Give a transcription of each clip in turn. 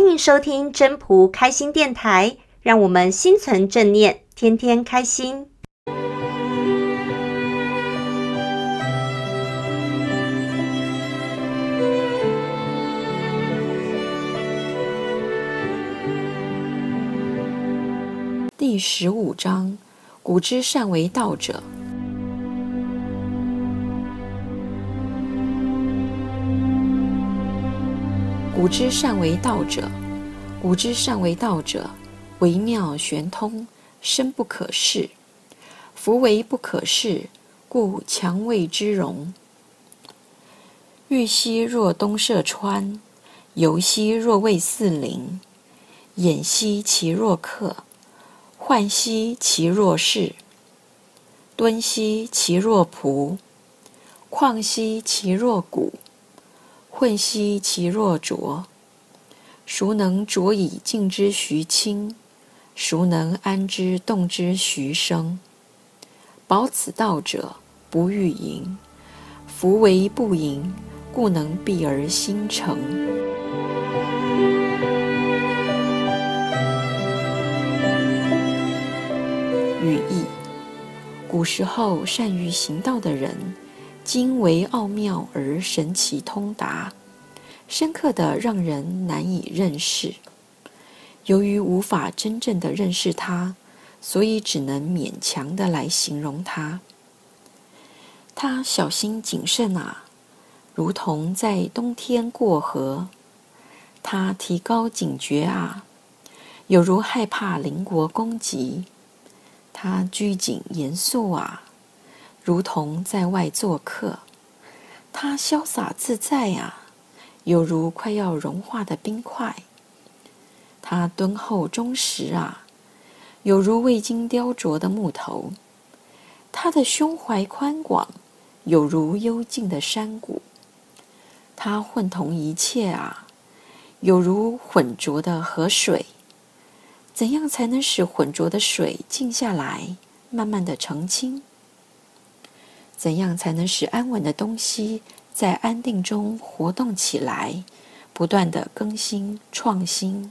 欢迎收听真朴开心电台，让我们心存正念，天天开心。第十五章：古之善为道者。古之善为道者，古之善为道者，微妙玄通，深不可视。夫唯不可视，故强谓之容。玉兮若东涉川，游兮若渭汜陵。偃兮其若客，涣兮其若士。敦兮其若仆，旷兮其若谷。混兮其若浊，孰能浊以静之徐清？孰能安之动之徐生？保此道者，不欲盈。夫唯不盈，故能蔽而心诚。语义：古时候善于行道的人。经为奥妙而神奇通达，深刻的让人难以认识。由于无法真正的认识他，所以只能勉强的来形容他。他小心谨慎啊，如同在冬天过河；他提高警觉啊，有如害怕邻国攻击；他拘谨严肃啊。如同在外做客，他潇洒自在、啊，有如快要融化的冰块；他敦厚忠实啊，有如未经雕琢的木头；他的胸怀宽广，有如幽静的山谷；他混同一切啊，有如浑浊的河水。怎样才能使浑浊的水静下来，慢慢的澄清？怎样才能使安稳的东西在安定中活动起来，不断地更新创新？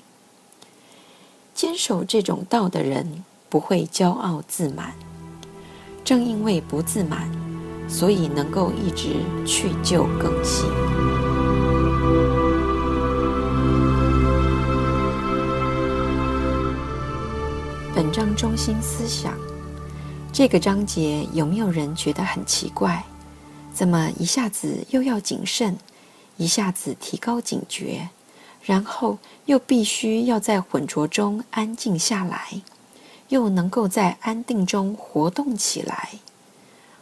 坚守这种道的人不会骄傲自满，正因为不自满，所以能够一直去旧更新。本章中心思想。这个章节有没有人觉得很奇怪？怎么一下子又要谨慎，一下子提高警觉，然后又必须要在浑浊中安静下来，又能够在安定中活动起来？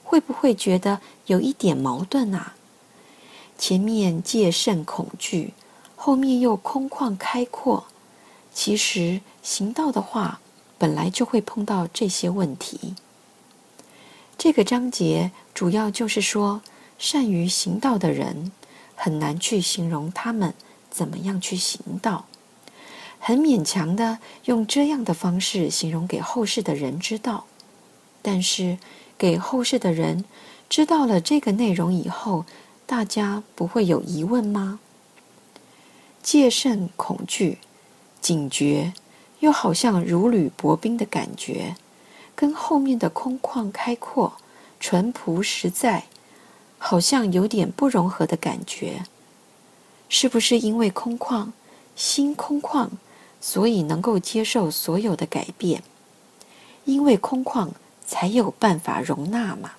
会不会觉得有一点矛盾啊？前面戒慎恐惧，后面又空旷开阔。其实行道的话，本来就会碰到这些问题。这个章节主要就是说，善于行道的人很难去形容他们怎么样去行道，很勉强的用这样的方式形容给后世的人知道。但是给后世的人知道了这个内容以后，大家不会有疑问吗？戒慎恐惧、警觉，又好像如履薄冰的感觉。跟后面的空旷开阔、淳朴实在，好像有点不融合的感觉。是不是因为空旷，心空旷，所以能够接受所有的改变？因为空旷，才有办法容纳嘛。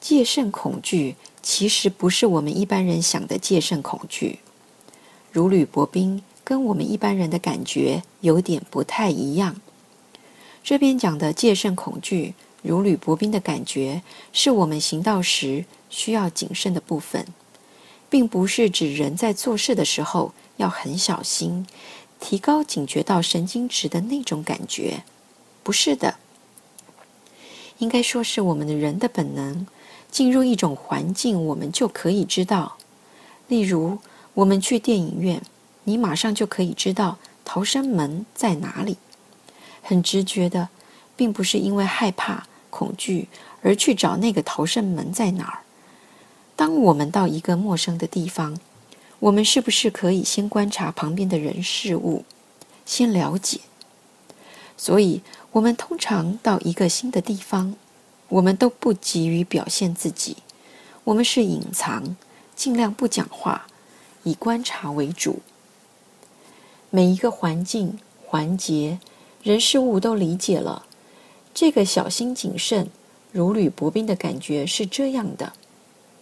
戒慎恐惧，其实不是我们一般人想的戒慎恐惧。如履薄冰，跟我们一般人的感觉有点不太一样。这边讲的戒慎恐惧、如履薄冰的感觉，是我们行道时需要谨慎的部分，并不是指人在做事的时候要很小心、提高警觉到神经质的那种感觉。不是的，应该说是我们的人的本能，进入一种环境，我们就可以知道。例如，我们去电影院，你马上就可以知道逃生门在哪里。很直觉的，并不是因为害怕、恐惧而去找那个逃生门在哪儿。当我们到一个陌生的地方，我们是不是可以先观察旁边的人事物，先了解？所以，我们通常到一个新的地方，我们都不急于表现自己，我们是隐藏，尽量不讲话，以观察为主。每一个环境、环节、人事物都理解了，这个小心谨慎、如履薄冰的感觉是这样的，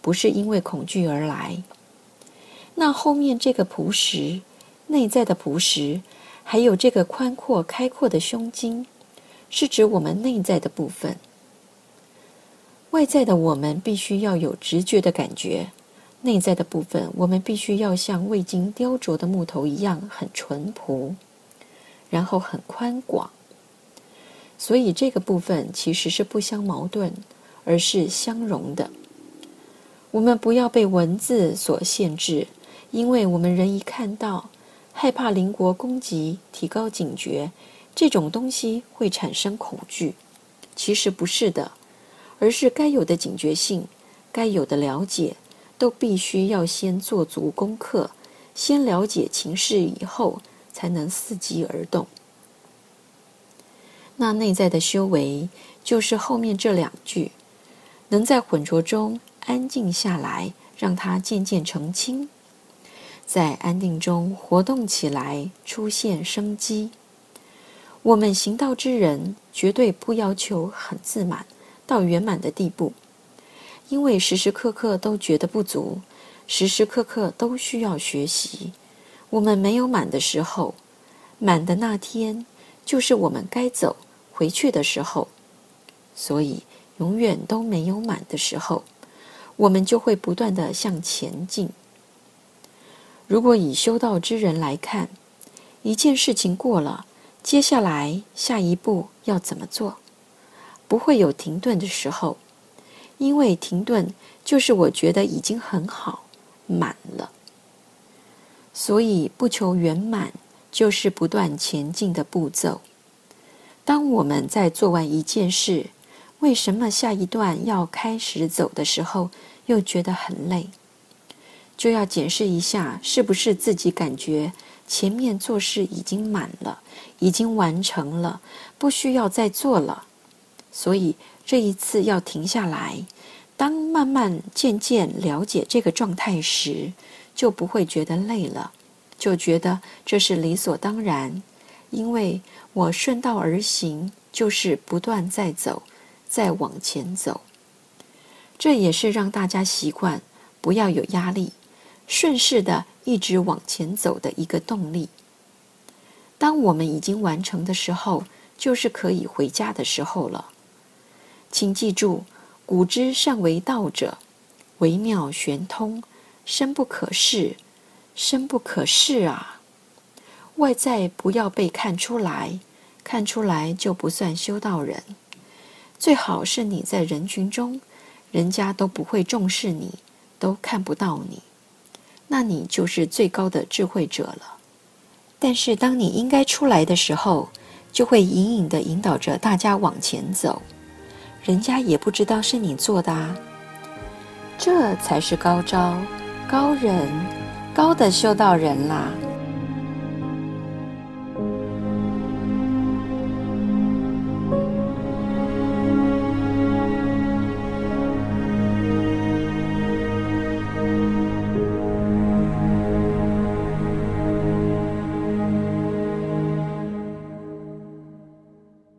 不是因为恐惧而来。那后面这个朴实，内在的朴实，还有这个宽阔开阔的胸襟，是指我们内在的部分。外在的我们必须要有直觉的感觉，内在的部分我们必须要像未经雕琢的木头一样很淳朴，然后很宽广。所以这个部分其实是不相矛盾，而是相融的。我们不要被文字所限制。因为我们人一看到害怕邻国攻击，提高警觉，这种东西会产生恐惧。其实不是的，而是该有的警觉性，该有的了解，都必须要先做足功课，先了解情势以后，才能伺机而动。那内在的修为，就是后面这两句，能在浑浊中安静下来，让它渐渐澄清。在安定中活动起来，出现生机。我们行道之人，绝对不要求很自满到圆满的地步，因为时时刻刻都觉得不足，时时刻刻都需要学习。我们没有满的时候，满的那天就是我们该走回去的时候。所以，永远都没有满的时候，我们就会不断的向前进。如果以修道之人来看，一件事情过了，接下来下一步要怎么做？不会有停顿的时候，因为停顿就是我觉得已经很好，满了。所以不求圆满，就是不断前进的步骤。当我们在做完一件事，为什么下一段要开始走的时候，又觉得很累？就要检视一下，是不是自己感觉前面做事已经满了，已经完成了，不需要再做了。所以这一次要停下来，当慢慢渐渐了解这个状态时，就不会觉得累了，就觉得这是理所当然，因为我顺道而行，就是不断在走，在往前走。这也是让大家习惯，不要有压力。顺势的一直往前走的一个动力。当我们已经完成的时候，就是可以回家的时候了。请记住，古之善为道者，微妙玄通，深不可视，深不可视啊！外在不要被看出来，看出来就不算修道人。最好是你在人群中，人家都不会重视你，都看不到你。那你就是最高的智慧者了。但是当你应该出来的时候，就会隐隐地引导着大家往前走，人家也不知道是你做的啊。这才是高招、高人、高的修道人啦。